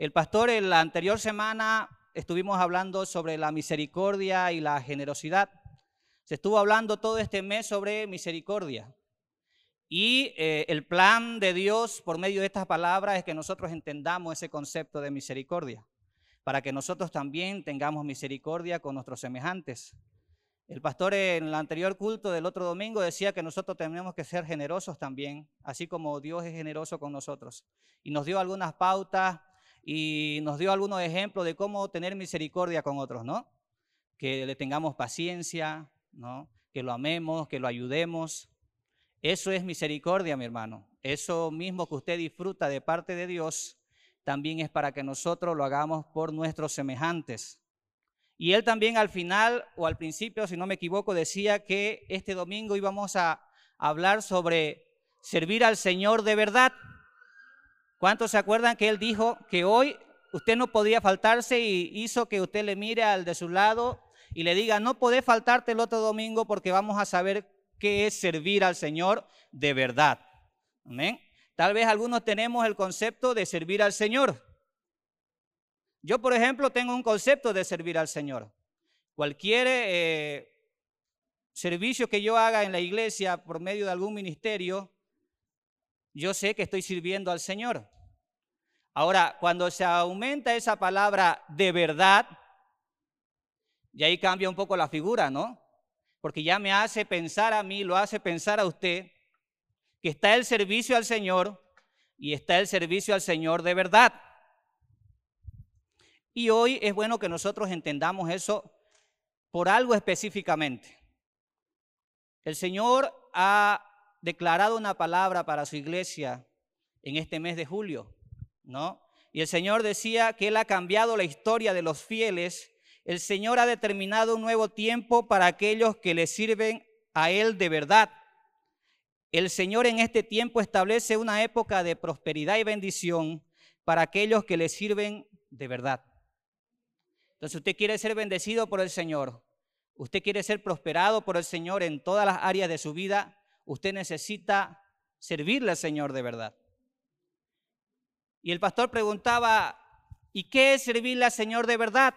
El pastor en la anterior semana estuvimos hablando sobre la misericordia y la generosidad. Se estuvo hablando todo este mes sobre misericordia. Y eh, el plan de Dios por medio de estas palabras es que nosotros entendamos ese concepto de misericordia, para que nosotros también tengamos misericordia con nuestros semejantes. El pastor en el anterior culto del otro domingo decía que nosotros tenemos que ser generosos también, así como Dios es generoso con nosotros. Y nos dio algunas pautas y nos dio algunos ejemplos de cómo tener misericordia con otros, ¿no? Que le tengamos paciencia, ¿no? Que lo amemos, que lo ayudemos. Eso es misericordia, mi hermano. Eso mismo que usted disfruta de parte de Dios, también es para que nosotros lo hagamos por nuestros semejantes. Y él también al final o al principio, si no me equivoco, decía que este domingo íbamos a hablar sobre servir al Señor de verdad. ¿Cuántos se acuerdan que él dijo que hoy usted no podía faltarse y hizo que usted le mire al de su lado y le diga, no podés faltarte el otro domingo porque vamos a saber qué es servir al Señor de verdad. Amén. Tal vez algunos tenemos el concepto de servir al Señor. Yo, por ejemplo, tengo un concepto de servir al Señor. Cualquier eh, servicio que yo haga en la iglesia por medio de algún ministerio, yo sé que estoy sirviendo al Señor. Ahora, cuando se aumenta esa palabra de verdad, y ahí cambia un poco la figura, ¿no? porque ya me hace pensar a mí, lo hace pensar a usted, que está el servicio al Señor y está el servicio al Señor de verdad. Y hoy es bueno que nosotros entendamos eso por algo específicamente. El Señor ha declarado una palabra para su iglesia en este mes de julio, ¿no? Y el Señor decía que Él ha cambiado la historia de los fieles el Señor ha determinado un nuevo tiempo para aquellos que le sirven a Él de verdad. El Señor en este tiempo establece una época de prosperidad y bendición para aquellos que le sirven de verdad. Entonces usted quiere ser bendecido por el Señor, usted quiere ser prosperado por el Señor en todas las áreas de su vida, usted necesita servirle al Señor de verdad. Y el pastor preguntaba, ¿y qué es servirle al Señor de verdad?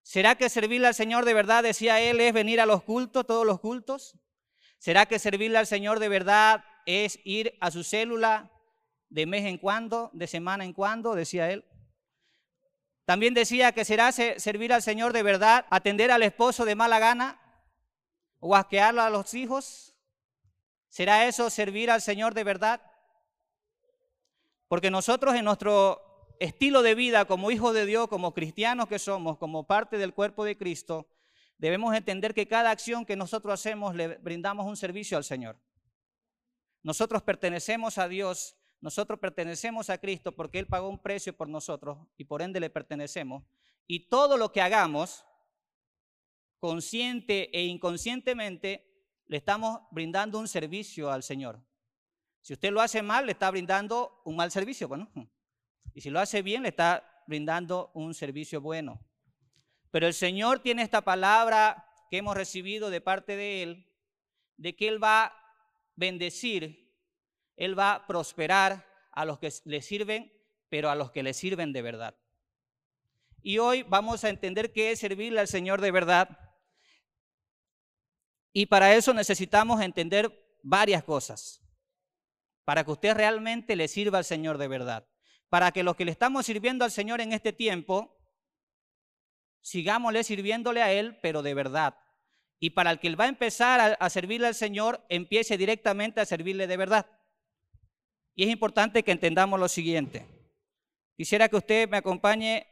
¿Será que servirle al Señor de verdad, decía él, es venir a los cultos, todos los cultos? ¿Será que servirle al Señor de verdad es ir a su célula de mes en cuando, de semana en cuando, decía él? También decía que será servir al Señor de verdad, atender al esposo de mala gana o asquearlo a los hijos. ¿Será eso servir al Señor de verdad? Porque nosotros en nuestro estilo de vida como hijos de Dios, como cristianos que somos, como parte del cuerpo de Cristo, debemos entender que cada acción que nosotros hacemos le brindamos un servicio al Señor. Nosotros pertenecemos a Dios, nosotros pertenecemos a Cristo porque Él pagó un precio por nosotros y por ende le pertenecemos. Y todo lo que hagamos, consciente e inconscientemente, le estamos brindando un servicio al Señor. Si usted lo hace mal, le está brindando un mal servicio. Bueno, y si lo hace bien, le está brindando un servicio bueno. Pero el Señor tiene esta palabra que hemos recibido de parte de Él, de que Él va a bendecir, Él va a prosperar a los que le sirven, pero a los que le sirven de verdad. Y hoy vamos a entender qué es servirle al Señor de verdad. Y para eso necesitamos entender varias cosas, para que usted realmente le sirva al Señor de verdad para que los que le estamos sirviendo al Señor en este tiempo, sigámosle sirviéndole a Él, pero de verdad. Y para el que va a empezar a, servirle al Señor, empiece directamente a servirle de verdad. Y es importante que entendamos lo siguiente. Quisiera que usted me acompañe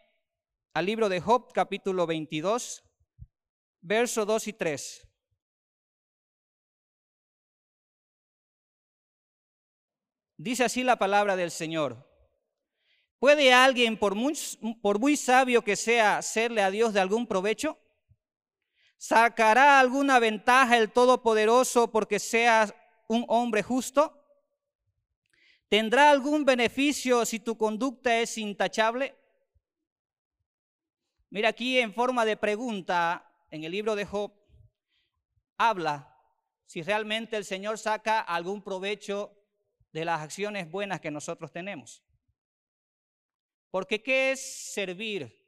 al libro de Job, capítulo 22, versos 2 y 3. Dice así la palabra del Señor. ¿Puede alguien, por muy, por muy sabio que sea, hacerle a Dios de algún provecho? ¿Sacará alguna ventaja el Todopoderoso porque sea un hombre justo? ¿Tendrá algún beneficio si tu conducta es intachable? Mira aquí en forma de pregunta, en el libro de Job, habla si realmente el Señor saca algún provecho de las acciones buenas que nosotros tenemos. Porque ¿qué es servir?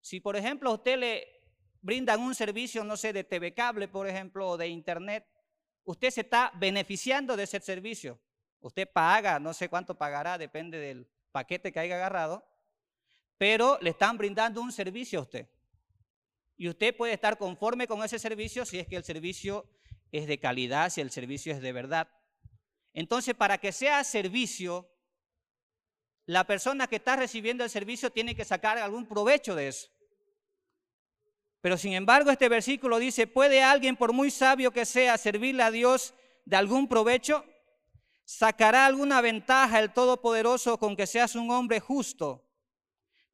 Si, por ejemplo, a usted le brindan un servicio, no sé, de TV cable, por ejemplo, o de internet, usted se está beneficiando de ese servicio. Usted paga, no sé cuánto pagará, depende del paquete que haya agarrado, pero le están brindando un servicio a usted. Y usted puede estar conforme con ese servicio si es que el servicio es de calidad, si el servicio es de verdad. Entonces, para que sea servicio, la persona que está recibiendo el servicio tiene que sacar algún provecho de eso. Pero sin embargo, este versículo dice, ¿puede alguien, por muy sabio que sea, servirle a Dios de algún provecho? ¿Sacará alguna ventaja el Todopoderoso con que seas un hombre justo?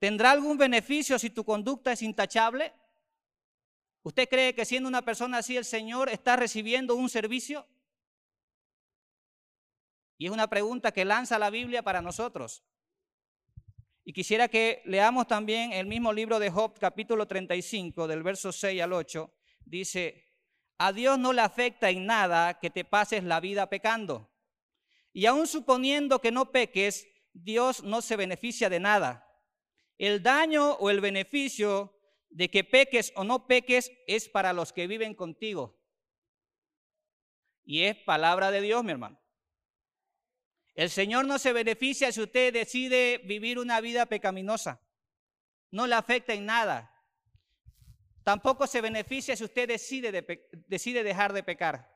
¿Tendrá algún beneficio si tu conducta es intachable? ¿Usted cree que siendo una persona así el Señor está recibiendo un servicio? Y es una pregunta que lanza la Biblia para nosotros. Y quisiera que leamos también el mismo libro de Job, capítulo 35, del verso 6 al 8. Dice, a Dios no le afecta en nada que te pases la vida pecando. Y aun suponiendo que no peques, Dios no se beneficia de nada. El daño o el beneficio de que peques o no peques es para los que viven contigo. Y es palabra de Dios, mi hermano. El Señor no se beneficia si usted decide vivir una vida pecaminosa. No le afecta en nada. Tampoco se beneficia si usted decide, decide dejar de pecar.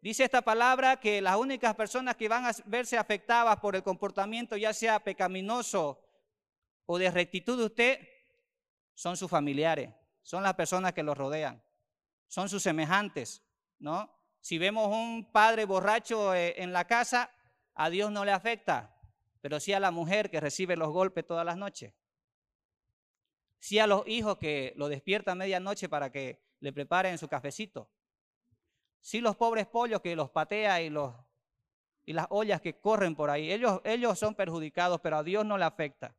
Dice esta palabra que las únicas personas que van a verse afectadas por el comportamiento, ya sea pecaminoso o de rectitud de usted, son sus familiares, son las personas que los rodean, son sus semejantes, ¿no? Si vemos un padre borracho eh, en la casa, a Dios no le afecta, pero sí a la mujer que recibe los golpes todas las noches. Sí a los hijos que lo despiertan a medianoche para que le preparen su cafecito. Sí los pobres pollos que los patea y, los, y las ollas que corren por ahí. Ellos, ellos son perjudicados, pero a Dios no le afecta.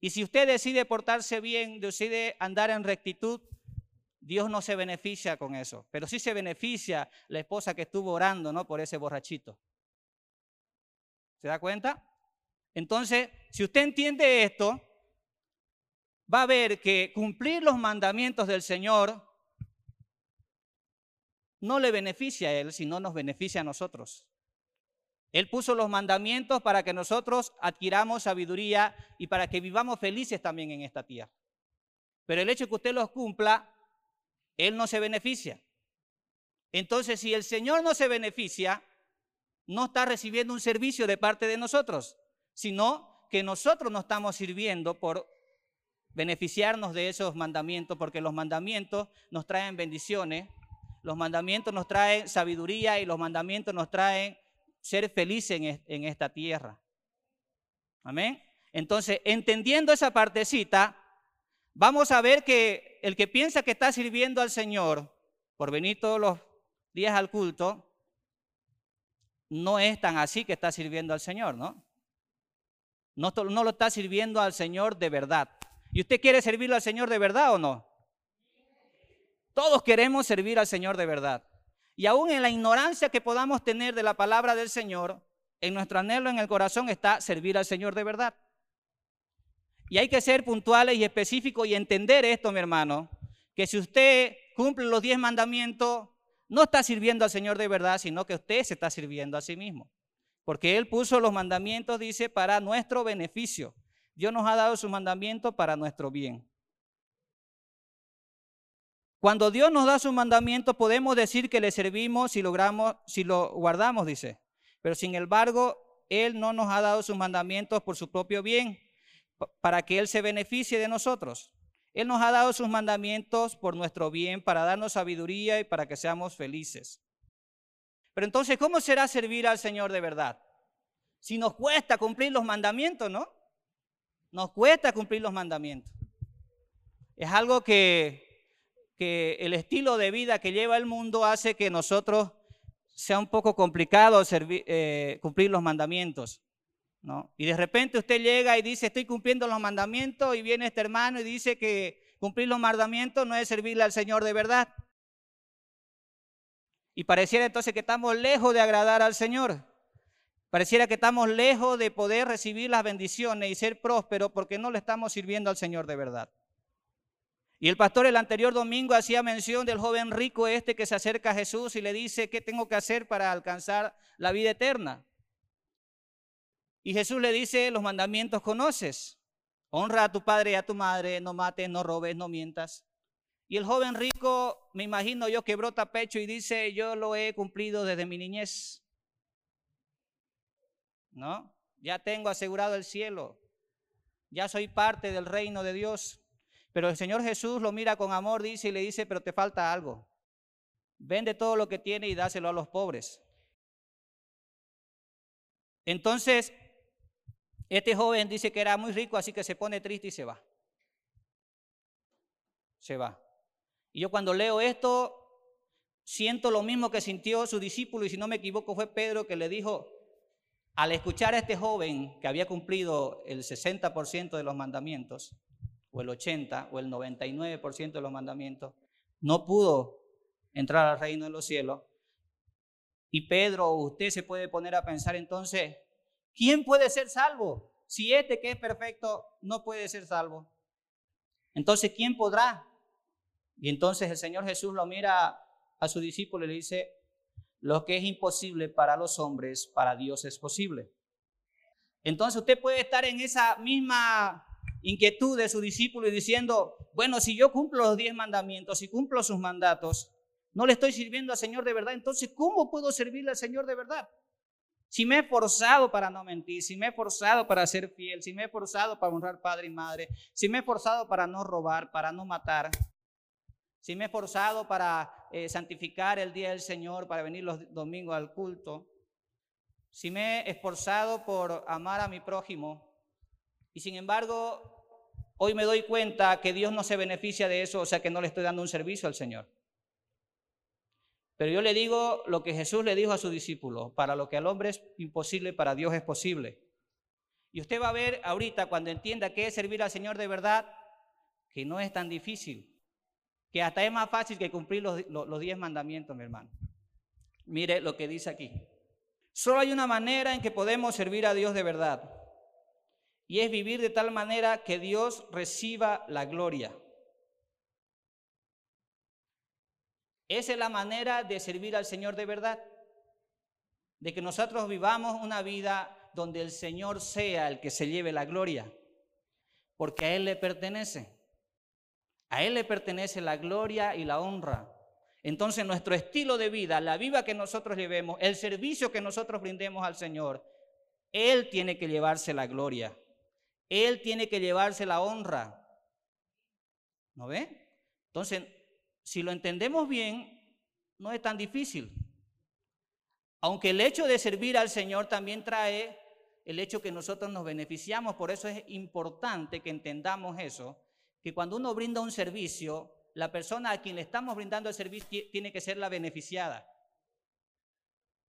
Y si usted decide portarse bien, decide andar en rectitud, Dios no se beneficia con eso, pero sí se beneficia la esposa que estuvo orando, ¿no? Por ese borrachito. ¿Se da cuenta? Entonces, si usted entiende esto, va a ver que cumplir los mandamientos del Señor no le beneficia a Él, sino nos beneficia a nosotros. Él puso los mandamientos para que nosotros adquiramos sabiduría y para que vivamos felices también en esta tierra. Pero el hecho de que usted los cumpla, Él no se beneficia. Entonces, si el Señor no se beneficia, no está recibiendo un servicio de parte de nosotros, sino que nosotros no estamos sirviendo por beneficiarnos de esos mandamientos, porque los mandamientos nos traen bendiciones, los mandamientos nos traen sabiduría y los mandamientos nos traen ser felices en, esta tierra. Amén. Entonces, entendiendo esa partecita, vamos a ver que el que piensa que está sirviendo al Señor por venir todos los días al culto, no es tan así que está sirviendo al Señor, ¿no? No, lo está sirviendo al Señor de verdad. ¿Y usted quiere servirle al Señor de verdad o no? Todos queremos servir al Señor de verdad. Y aún en la ignorancia que podamos tener de la palabra del Señor, en nuestro anhelo en el corazón está servir al Señor de verdad. Y hay que ser puntuales y específicos y entender esto, mi hermano, que si usted cumple los diez mandamientos, no está sirviendo al Señor de verdad, sino que usted se está sirviendo a sí mismo. Porque Él puso los mandamientos, dice, para nuestro beneficio. Dios nos ha dado sus mandamientos para nuestro bien. Cuando Dios nos da sus mandamientos, podemos decir que le servimos si logramos, si lo guardamos, dice. Pero sin embargo, Él no nos ha dado sus mandamientos por su propio bien, para que Él se beneficie de nosotros. Él nos ha dado sus mandamientos por nuestro bien, para darnos sabiduría y para que seamos felices. Pero entonces, ¿cómo será servir al Señor de verdad? Si nos cuesta cumplir los mandamientos, ¿no? Nos cuesta cumplir los mandamientos. Es algo que que el estilo de vida que lleva el mundo hace que nosotros sea un poco complicado eh, cumplir los mandamientos. Y de repente usted llega y dice, estoy cumpliendo los mandamientos, y viene este hermano y dice que cumplir los mandamientos no es servirle al Señor de verdad. Y pareciera entonces que estamos lejos de agradar al Señor. Pareciera que estamos lejos de poder recibir las bendiciones y ser prósperos porque no le estamos sirviendo al Señor de verdad. Y el pastor el anterior domingo hacía mención del joven rico este que se acerca a Jesús y le dice, ¿qué tengo que hacer para alcanzar la vida eterna? Y Jesús le dice, los mandamientos conoces. Honra a tu padre y a tu madre, no mates, no robes, no mientas. Y el joven rico, me imagino yo, que brota pecho y dice, yo lo he cumplido desde mi niñez. ¿No? Ya tengo asegurado el cielo. Ya soy parte del reino de Dios. Pero el Señor Jesús lo mira con amor, dice y le dice, pero te falta algo. Vende todo lo que tiene y dáselo a los pobres. Entonces, este joven dice que era muy rico, así que se pone triste y se va. Se va. Y yo cuando leo esto, siento lo mismo que sintió su discípulo, y si no me equivoco fue Pedro que le dijo, al escuchar a este joven que había cumplido el 60% de los mandamientos, o el 80 o el 99% de los mandamientos, no pudo entrar al reino de los cielos. Y Pedro, usted se puede poner a pensar entonces, ¿quién puede ser salvo? Si este que es perfecto no puede ser salvo. Entonces, ¿quién podrá? Y entonces el Señor Jesús lo mira a su discípulo y le dice, lo que es imposible para los hombres, para Dios es posible. Entonces usted puede estar en esa misma inquietud de su discípulo y diciendo, bueno, si yo cumplo los diez mandamientos, y cumplo sus mandatos, no le estoy sirviendo al Señor de verdad, entonces ¿cómo puedo servirle al Señor de verdad? Si me he forzado para no mentir, si me he forzado para ser fiel, si me he forzado para honrar padre y madre, si me he forzado para no robar, para no matar, si me he forzado para eh, santificar el día del Señor, para venir los domingos al culto, si me he esforzado por amar a mi prójimo, y sin embargo, hoy me doy cuenta que Dios no se beneficia de eso, o sea que no le estoy dando un servicio al Señor. Pero yo le digo lo que Jesús le dijo a su discípulo, para lo que al hombre es imposible, para Dios es posible. Y usted va a ver ahorita, cuando entienda qué es servir al Señor de verdad, que no es tan difícil, que hasta es más fácil que cumplir los, los diez mandamientos, mi hermano. Mire lo que dice aquí. Solo hay una manera en que podemos servir a Dios de verdad y es vivir de tal manera que Dios reciba la gloria. Esa es la manera de servir al Señor de verdad. De que nosotros vivamos una vida donde el Señor sea el que se lleve la gloria. Porque a Él le pertenece. A Él le pertenece la gloria y la honra. Entonces nuestro estilo de vida, la vida que nosotros llevemos, el servicio que nosotros brindemos al Señor, Él tiene que llevarse la gloria. Él tiene que llevarse la honra. ¿No ve? Entonces, si lo entendemos bien, no es tan difícil. Aunque el hecho de servir al Señor también trae el hecho que nosotros nos beneficiamos, por eso es importante que entendamos eso, que cuando uno brinda un servicio, la persona a quien le estamos brindando el servicio tiene que ser la beneficiada.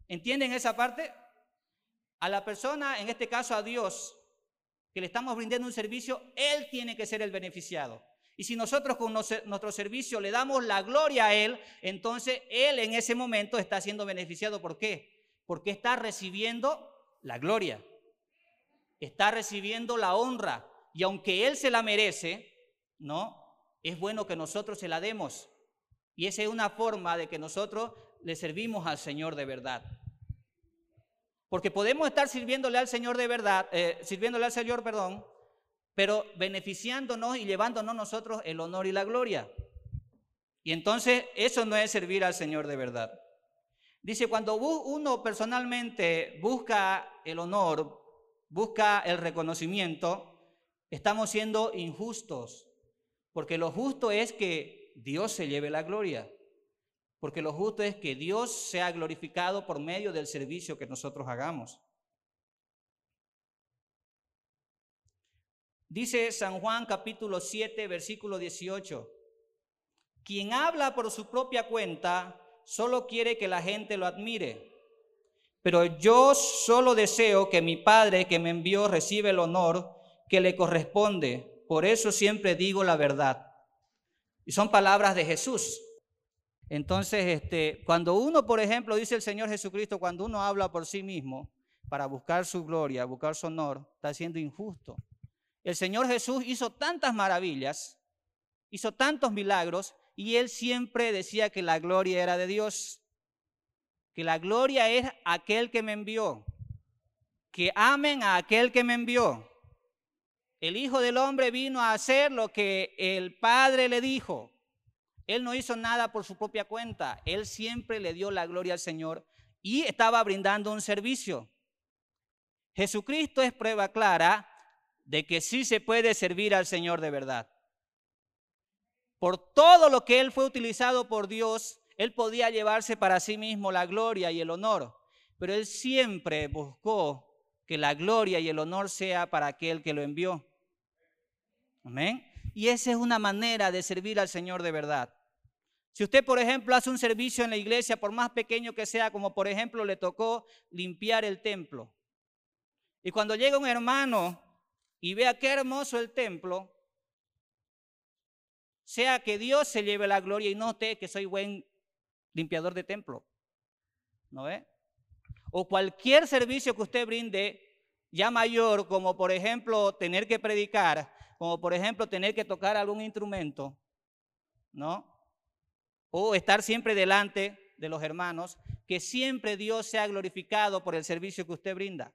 ¿Entienden esa parte? A la persona, en este caso a Dios, que le estamos brindando un servicio, Él tiene que ser el beneficiado. Y si nosotros con nuestro servicio le damos la gloria a Él, entonces Él en ese momento está siendo beneficiado. ¿Por qué? Porque está recibiendo la gloria. Está recibiendo la honra. Y aunque Él se la merece, ¿no? Es bueno que nosotros se la demos. Y esa es una forma de que nosotros le servimos al Señor de verdad. Porque podemos estar sirviéndole al Señor de verdad, eh, sirviéndole al Señor, perdón, pero beneficiándonos y llevándonos nosotros el honor y la gloria. Y entonces eso no es servir al Señor de verdad. Dice, cuando uno personalmente busca el honor, busca el reconocimiento, estamos siendo injustos, porque lo justo es que Dios se lleve la gloria. Porque lo justo es que Dios sea glorificado por medio del servicio que nosotros hagamos. Dice San Juan capítulo 7, versículo 18. Quien habla por su propia cuenta solo quiere que la gente lo admire. Pero yo solo deseo que mi Padre que me envió reciba el honor que le corresponde. Por eso siempre digo la verdad. Y son palabras de Jesús. Entonces, este, cuando uno, por ejemplo, dice el Señor Jesucristo, cuando uno habla por sí mismo, para buscar su gloria, buscar su honor, está siendo injusto. El Señor Jesús hizo tantas maravillas, hizo tantos milagros, y él siempre decía que la gloria era de Dios, que la gloria es aquel que me envió, que amen a aquel que me envió. El Hijo del Hombre vino a hacer lo que el Padre le dijo. Él no hizo nada por su propia cuenta. Él siempre le dio la gloria al Señor y estaba brindando un servicio. Jesucristo es prueba clara de que sí se puede servir al Señor de verdad. Por todo lo que Él fue utilizado por Dios, Él podía llevarse para sí mismo la gloria y el honor. Pero Él siempre buscó que la gloria y el honor sea para aquel que lo envió. Amén. Y esa es una manera de servir al Señor de verdad. Si usted, por ejemplo, hace un servicio en la iglesia, por más pequeño que sea, como por ejemplo le tocó limpiar el templo, y cuando llega un hermano y vea qué hermoso el templo, sea que Dios se lleve la gloria y note que soy buen limpiador de templo. ¿No ve? O cualquier servicio que usted brinde, ya mayor, como por ejemplo tener que predicar, como por ejemplo tener que tocar algún instrumento, ¿no? O estar siempre delante de los hermanos, que siempre Dios sea glorificado por el servicio que usted brinda.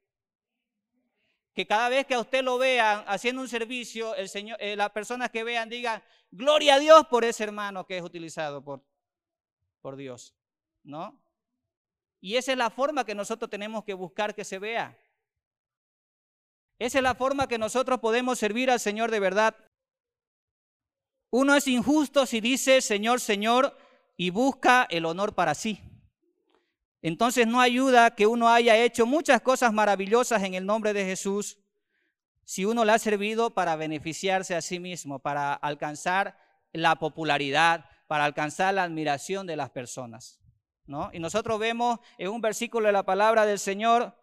Que cada vez que a usted lo vean haciendo un servicio, el Señor, eh, las personas que vean digan, gloria a Dios por ese hermano que es utilizado por, por Dios, ¿no? Y esa es la forma que nosotros tenemos que buscar que se vea. Esa es la forma que nosotros podemos servir al Señor de verdad. Uno es injusto si dice Señor, Señor y busca el honor para sí. Entonces no ayuda que uno haya hecho muchas cosas maravillosas en el nombre de Jesús si uno le ha servido para beneficiarse a sí mismo, para alcanzar la popularidad, para alcanzar la admiración de las personas. ¿no? Y nosotros vemos en un versículo de la palabra del Señor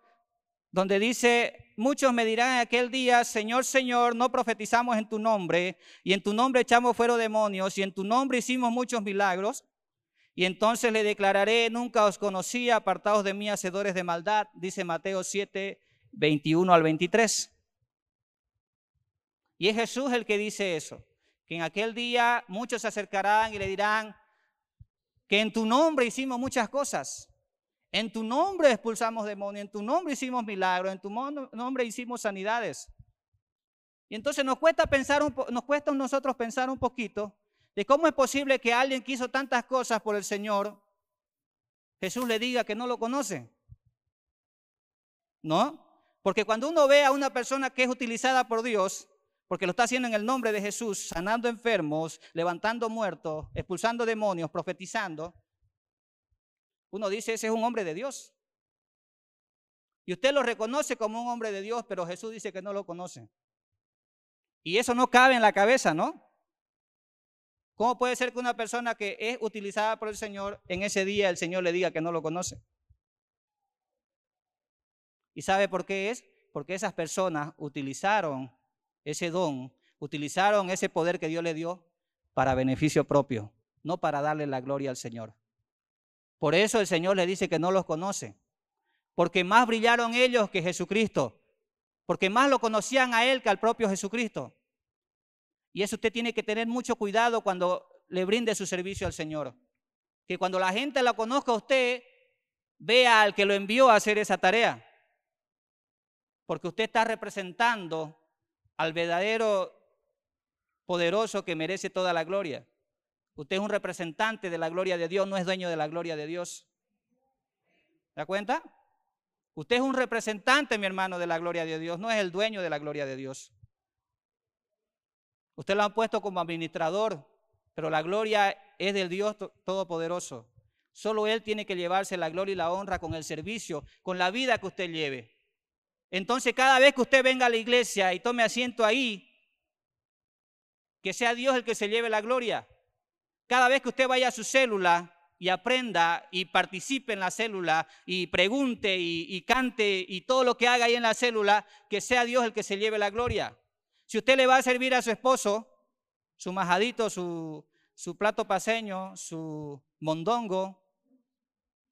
donde dice, muchos me dirán en aquel día, Señor, Señor, no profetizamos en tu nombre, y en tu nombre echamos fuera demonios, y en tu nombre hicimos muchos milagros. Y entonces le declararé, nunca os conocí, apartados de mí, hacedores de maldad, dice Mateo 7, 21 al 23. Y es Jesús el que dice eso, que en aquel día muchos se acercarán y le dirán, que en tu nombre hicimos muchas cosas. En tu nombre expulsamos demonios, en tu nombre hicimos milagros, en tu nombre hicimos sanidades. Y entonces nos cuesta pensar un nos cuesta a nosotros pensar un poquito de cómo es posible que alguien que hizo tantas cosas por el Señor, Jesús le diga que no lo conoce. ¿No? Porque cuando uno ve a una persona que es utilizada por Dios, porque lo está haciendo en el nombre de Jesús, sanando enfermos, levantando muertos, expulsando demonios, profetizando, uno dice, ese es un hombre de Dios. Y usted lo reconoce como un hombre de Dios, pero Jesús dice que no lo conoce. Y eso no cabe en la cabeza, ¿no? ¿Cómo puede ser que una persona que es utilizada por el Señor, en ese día el Señor le diga que no lo conoce? ¿Y sabe por qué es? Porque esas personas utilizaron ese don, utilizaron ese poder que Dios le dio para beneficio propio, no para darle la gloria al Señor. Por eso el Señor le dice que no los conoce. Porque más brillaron ellos que Jesucristo. Porque más lo conocían a Él que al propio Jesucristo. Y eso usted tiene que tener mucho cuidado cuando le brinde su servicio al Señor. Que cuando la gente lo conozca a usted, vea al que lo envió a hacer esa tarea. Porque usted está representando al verdadero poderoso que merece toda la gloria. Usted es un representante de la gloria de Dios, no es dueño de la gloria de Dios. ¿Se da cuenta? Usted es un representante, mi hermano, de la gloria de Dios, no es el dueño de la gloria de Dios. Usted lo ha puesto como administrador, pero la gloria es del Dios Todopoderoso. Solo Él tiene que llevarse la gloria y la honra con el servicio, con la vida que usted lleve. Entonces, cada vez que usted venga a la iglesia y tome asiento ahí, que sea Dios el que se lleve la gloria. Cada vez que usted vaya a su célula y aprenda y participe en la célula y pregunte y, cante y todo lo que haga ahí en la célula, que sea Dios el que se lleve la gloria. Si usted le va a servir a su esposo, su majadito, su, su plato paseño, su mondongo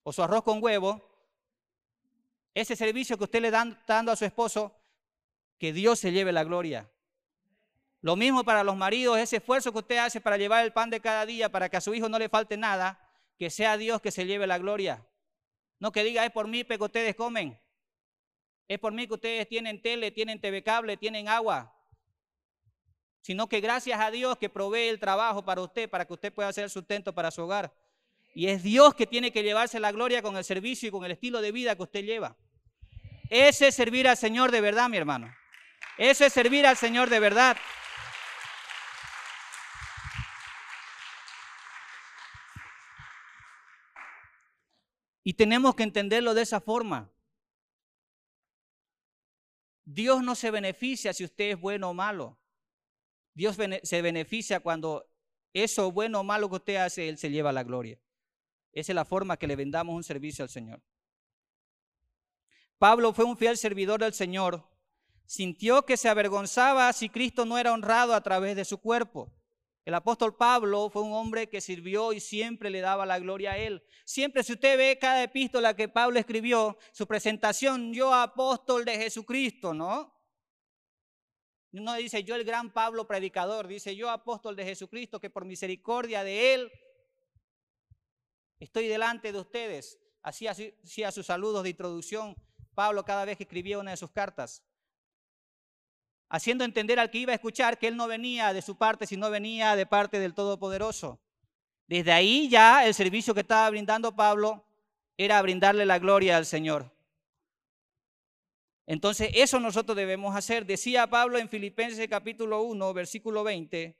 o su arroz con huevo, ese servicio que usted le está dando a su esposo, que Dios se lleve la gloria. Lo mismo para los maridos, ese esfuerzo que usted hace para llevar el pan de cada día, para que a su hijo no le falte nada, que sea Dios que se lleve la gloria. No que diga, es por mí que ustedes comen. Es por mí que ustedes tienen tele, tienen TV cable, tienen agua. Sino que gracias a Dios que provee el trabajo para usted, para que usted pueda hacer sustento para su hogar. Y es Dios que tiene que llevarse la gloria con el servicio y con el estilo de vida que usted lleva. Ese es servir al Señor de verdad, mi hermano. Eso es servir al Señor de verdad. Y tenemos que entenderlo de esa forma. Dios no se beneficia si usted es bueno o malo. Dios se beneficia cuando eso bueno o malo que usted hace, Él se lleva la gloria. Esa es la forma que le vendamos un servicio al Señor. Pablo fue un fiel servidor del Señor. Sintió que se avergonzaba si Cristo no era honrado a través de su cuerpo. El apóstol Pablo fue un hombre que sirvió y siempre le daba la gloria a él. Siempre si usted ve cada epístola que Pablo escribió, su presentación, yo apóstol de Jesucristo, ¿no? No dice yo el gran Pablo predicador, dice yo apóstol de Jesucristo, que por misericordia de él estoy delante de ustedes. Así hacía sus saludos de introducción Pablo cada vez que escribía una de sus cartas haciendo entender al que iba a escuchar que él no venía de su parte, sino venía de parte del Todopoderoso. Desde ahí ya el servicio que estaba brindando Pablo era brindarle la gloria al Señor. Entonces eso nosotros debemos hacer. Decía Pablo en Filipenses capítulo 1, versículo 20,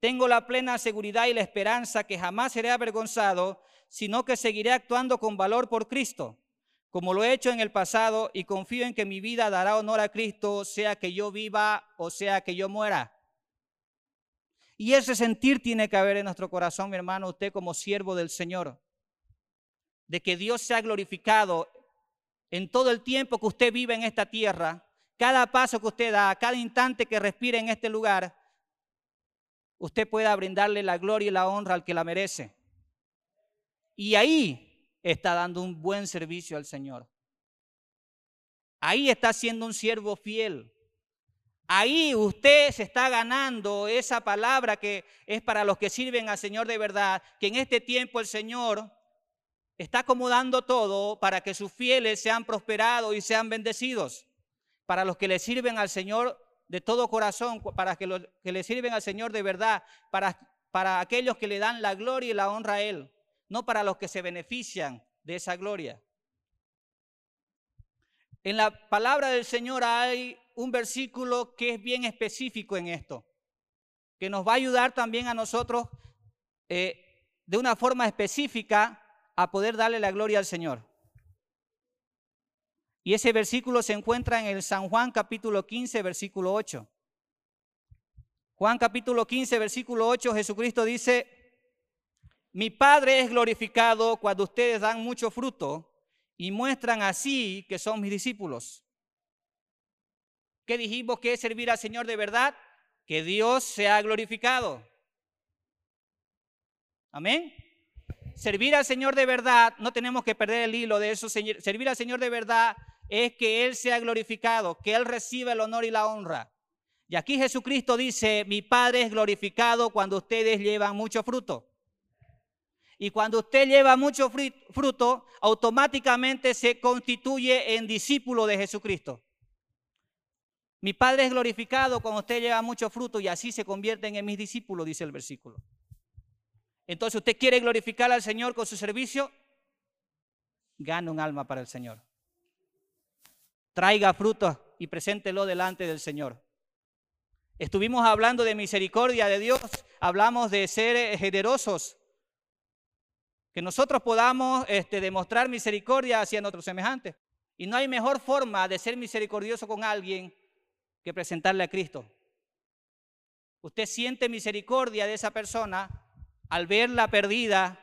tengo la plena seguridad y la esperanza que jamás seré avergonzado, sino que seguiré actuando con valor por Cristo como lo he hecho en el pasado y confío en que mi vida dará honor a Cristo, sea que yo viva o sea que yo muera. Y ese sentir tiene que haber en nuestro corazón, mi hermano, usted como siervo del Señor, de que Dios sea glorificado en todo el tiempo que usted vive en esta tierra, cada paso que usted da, cada instante que respire en este lugar, usted pueda brindarle la gloria y la honra al que la merece. Y ahí está dando un buen servicio al Señor. Ahí está siendo un siervo fiel. Ahí usted se está ganando esa palabra que es para los que sirven al Señor de verdad, que en este tiempo el Señor está acomodando todo para que sus fieles sean prosperados y sean bendecidos. Para los que le sirven al Señor de todo corazón, para que los que le sirven al Señor de verdad, para, para aquellos que le dan la gloria y la honra a Él no para los que se benefician de esa gloria. En la palabra del Señor hay un versículo que es bien específico en esto, que nos va a ayudar también a nosotros eh, de una forma específica a poder darle la gloria al Señor. Y ese versículo se encuentra en el San Juan capítulo 15, versículo 8. Juan capítulo 15, versículo 8, Jesucristo dice, mi Padre es glorificado cuando ustedes dan mucho fruto y muestran así que son mis discípulos. ¿Qué dijimos que es servir al Señor de verdad? Que Dios sea glorificado. Amén. Servir al Señor de verdad, no tenemos que perder el hilo de eso. Servir al Señor de verdad es que Él sea glorificado, que Él reciba el honor y la honra. Y aquí Jesucristo dice, mi Padre es glorificado cuando ustedes llevan mucho fruto. Y cuando usted lleva mucho fruto, automáticamente se constituye en discípulo de Jesucristo. Mi Padre es glorificado cuando usted lleva mucho fruto y así se convierten en mis discípulos, dice el versículo. Entonces, ¿usted quiere glorificar al Señor con su servicio? Gane un alma para el Señor. Traiga fruto y preséntelo delante del Señor. Estuvimos hablando de misericordia de Dios, hablamos de ser generosos, que nosotros podamos este, demostrar misericordia hacia nuestros semejantes. Y no hay mejor forma de ser misericordioso con alguien que presentarle a Cristo. Usted siente misericordia de esa persona al verla perdida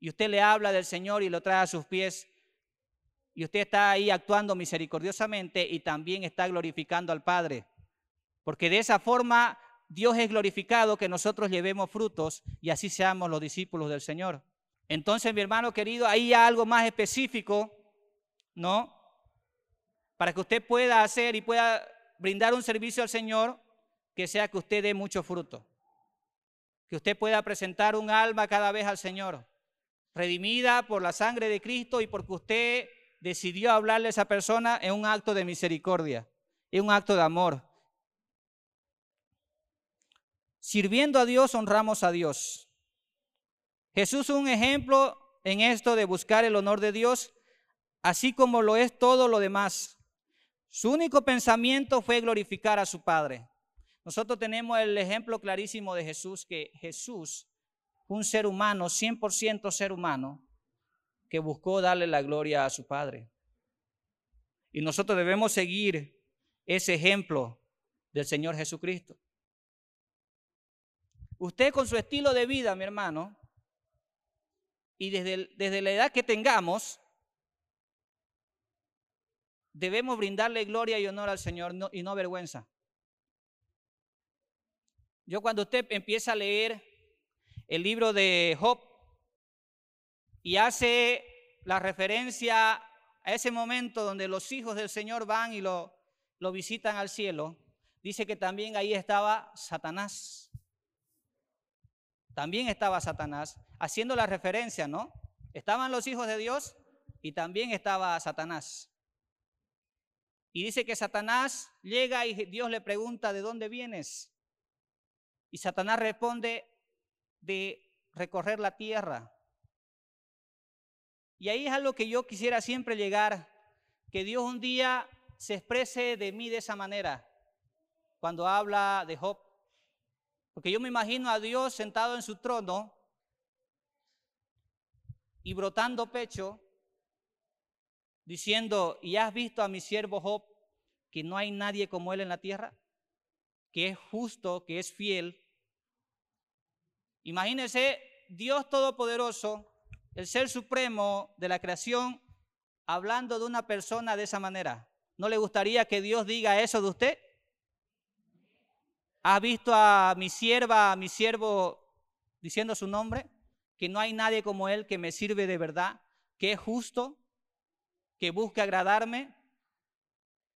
y usted le habla del Señor y lo trae a sus pies. Y usted está ahí actuando misericordiosamente y también está glorificando al Padre. Porque de esa forma Dios es glorificado que nosotros llevemos frutos y así seamos los discípulos del Señor. Entonces, mi hermano querido, ahí hay algo más específico, ¿no? para que usted pueda hacer y pueda brindar un servicio al Señor que sea que usted dé mucho fruto. Que usted pueda presentar un alma cada vez al Señor, redimida por la sangre de Cristo y porque usted decidió hablarle a esa persona en un acto de misericordia, en un acto de amor. Sirviendo a Dios, honramos a Dios. Jesús es un ejemplo en esto de buscar el honor de Dios, así como lo es todo lo demás. Su único pensamiento fue glorificar a su Padre. Nosotros tenemos el ejemplo clarísimo de Jesús, que Jesús, un ser humano, 100% ser humano, que buscó darle la gloria a su Padre. Y nosotros debemos seguir ese ejemplo del Señor Jesucristo. Usted con su estilo de vida, mi hermano, y desde, desde la edad que tengamos, debemos brindarle gloria y honor al Señor y no vergüenza. Yo cuando usted empieza a leer el libro de Job y hace la referencia a ese momento donde los hijos del Señor van y lo, lo visitan al cielo, dice que también ahí estaba Satanás. También estaba Satanás, haciendo la referencia, ¿no? Estaban los hijos de Dios y también estaba Satanás. Y dice que Satanás llega y Dios le pregunta, ¿de dónde vienes? Y Satanás responde de recorrer la tierra. Y ahí es algo que yo quisiera siempre llegar, que Dios un día se exprese de mí de esa manera, cuando habla de Job. Porque yo me imagino a Dios sentado en su trono y brotando pecho, diciendo, ¿y has visto a mi siervo Job que no hay nadie como él en la tierra? Que es justo, que es fiel, Imagínense Dios Todopoderoso, el Ser Supremo de la creación, hablando de una persona de esa manera. ¿No le gustaría que Dios diga eso de usted? ¿Ha visto a mi sierva, a mi siervo diciendo su nombre? Que no hay nadie como él que me sirve de verdad, que es justo, que busca agradarme,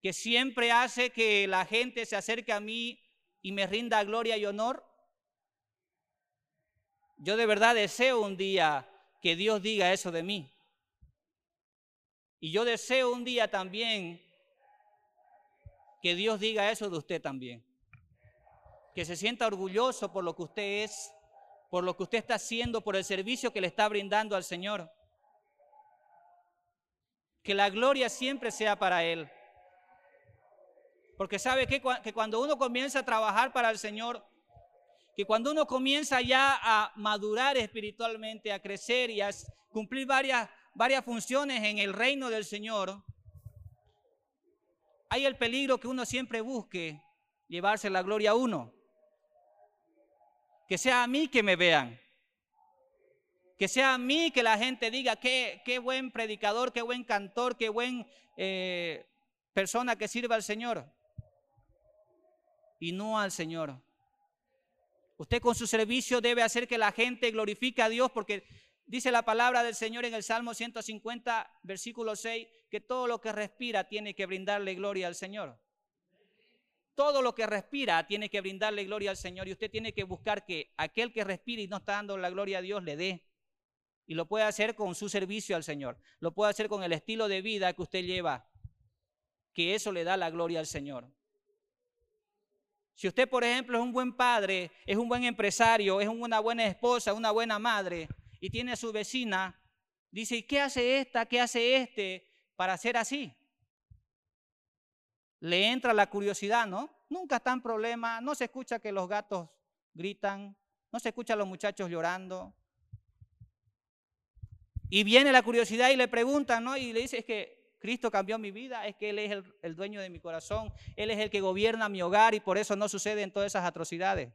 que siempre hace que la gente se acerque a mí y me rinda gloria y honor. Yo de verdad deseo un día que Dios diga eso de mí. Y yo deseo un día también que Dios diga eso de usted también. Que se sienta orgulloso por lo que usted es, por lo que usted está haciendo, por el servicio que le está brindando al Señor. Que la gloria siempre sea para Él. Porque sabe que, que cuando uno comienza a trabajar para el Señor, que cuando uno comienza ya a madurar espiritualmente, a crecer y a cumplir varias, varias funciones en el reino del Señor, hay el peligro que uno siempre busque llevarse la gloria a uno. Que sea a mí que me vean. Que sea a mí que la gente diga qué, qué buen predicador, qué buen cantor, qué buen eh, persona que sirva al Señor. Y no al Señor. Usted con su servicio debe hacer que la gente glorifique a Dios porque dice la palabra del Señor en el Salmo 150, versículo 6, que todo lo que respira tiene que brindarle gloria al Señor. Todo lo que respira tiene que brindarle gloria al Señor y usted tiene que buscar que aquel que respira y no está dando la gloria a Dios le dé. Y lo puede hacer con su servicio al Señor. Lo puede hacer con el estilo de vida que usted lleva. Que eso le da la gloria al Señor. Si usted, por ejemplo, es un buen padre, es un buen empresario, es una buena esposa, una buena madre, y tiene a su vecina, dice, ¿y qué hace esta? ¿Qué hace este para ser así? Le entra la curiosidad, ¿no? Nunca está en problema, no se escucha que los gatos gritan, no se escucha los muchachos llorando. Y viene la curiosidad y le preguntan, ¿no? Y le dice, es que Cristo cambió mi vida, es que Él es el, dueño de mi corazón, Él es el que gobierna mi hogar y por eso no suceden todas esas atrocidades.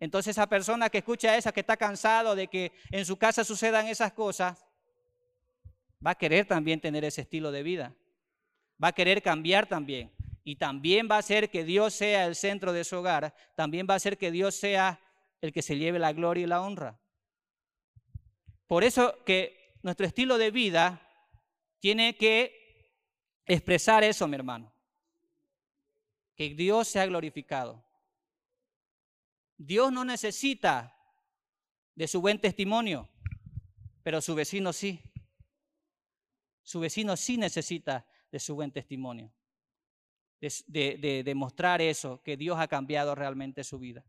Entonces esa persona que escucha esa, que está cansado de que en su casa sucedan esas cosas, va a querer también tener ese estilo de vida. Va a querer cambiar también. Y también va a hacer que Dios sea el centro de su hogar. También va a hacer que Dios sea el que se lleve la gloria y la honra. Por eso que nuestro estilo de vida tiene que expresar eso, mi hermano. Que Dios sea glorificado. Dios no necesita de su buen testimonio, pero su vecino sí. Su vecino sí necesita de su buen testimonio, de, demostrar eso, que Dios ha cambiado realmente su vida.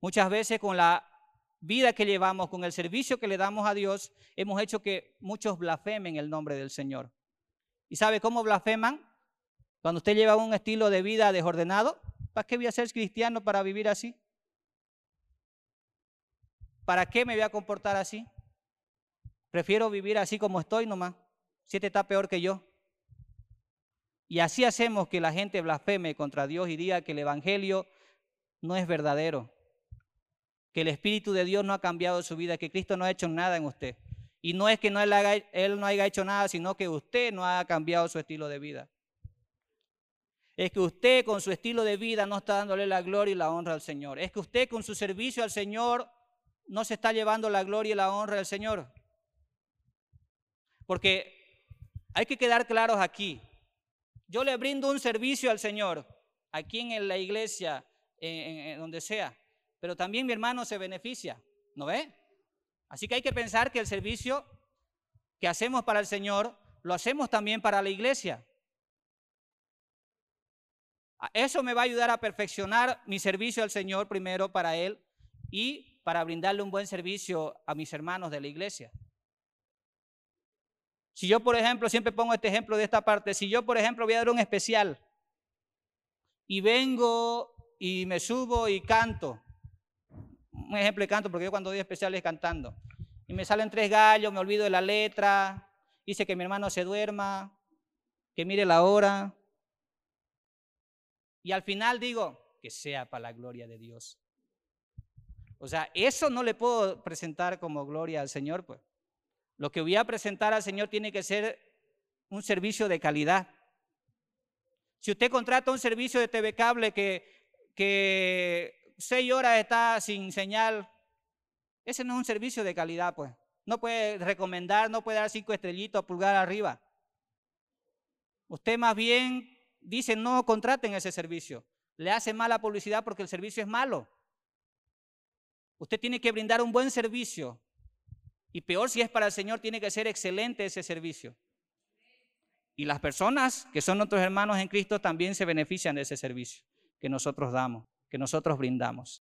Muchas veces con la vida que llevamos, con el servicio que le damos a Dios, hemos hecho que muchos blasfemen el nombre del Señor. ¿Y sabe cómo blasfeman? Cuando usted lleva un estilo de vida desordenado, ¿para qué voy a ser cristiano para vivir así? ¿Para qué me voy a comportar así? Prefiero vivir así como estoy nomás. Si este está peor que yo. Y así hacemos que la gente blasfeme contra Dios y diga que el Evangelio no es verdadero. Que el Espíritu de Dios no ha cambiado su vida, que Cristo no ha hecho nada en usted. Y no es que no él, no haya hecho nada, sino que usted no ha cambiado su estilo de vida. Es que usted con su estilo de vida no está dándole la gloria y la honra al Señor. Es que usted con su servicio al Señor no se está llevando la gloria y la honra al Señor. Porque hay que quedar claros aquí. Yo le brindo un servicio al Señor, aquí en la iglesia, en, donde sea, pero también mi hermano se beneficia, ¿no ve? Así que hay que pensar que el servicio que hacemos para el Señor lo hacemos también para la iglesia. Eso me va a ayudar a perfeccionar mi servicio al Señor primero para Él y para brindarle un buen servicio a mis hermanos de la iglesia. Si yo, por ejemplo, siempre pongo este ejemplo de esta parte, si yo, por ejemplo, voy a dar un especial y vengo y me subo y canto, un ejemplo de canto, porque yo cuando doy especiales cantando, y me salen tres gallos, me olvido de la letra, dice que mi hermano se duerma, que mire la hora, y al final digo, que sea para la gloria de Dios. O sea, eso no le puedo presentar como gloria al Señor, pues. Lo que voy a presentar al Señor tiene que ser un servicio de calidad. Si usted contrata un servicio de TV cable que, que seis horas está sin señal, ese no es un servicio de calidad, pues. No puede recomendar, no puede dar cinco estrellitos, pulgar arriba. Usted más bien dice, no contraten ese servicio. Le hace mala publicidad porque el servicio es malo. Usted tiene que brindar un buen servicio y peor si es para el Señor, tiene que ser excelente ese servicio. Y las personas que son nuestros hermanos en Cristo también se benefician de ese servicio que nosotros damos, que nosotros brindamos.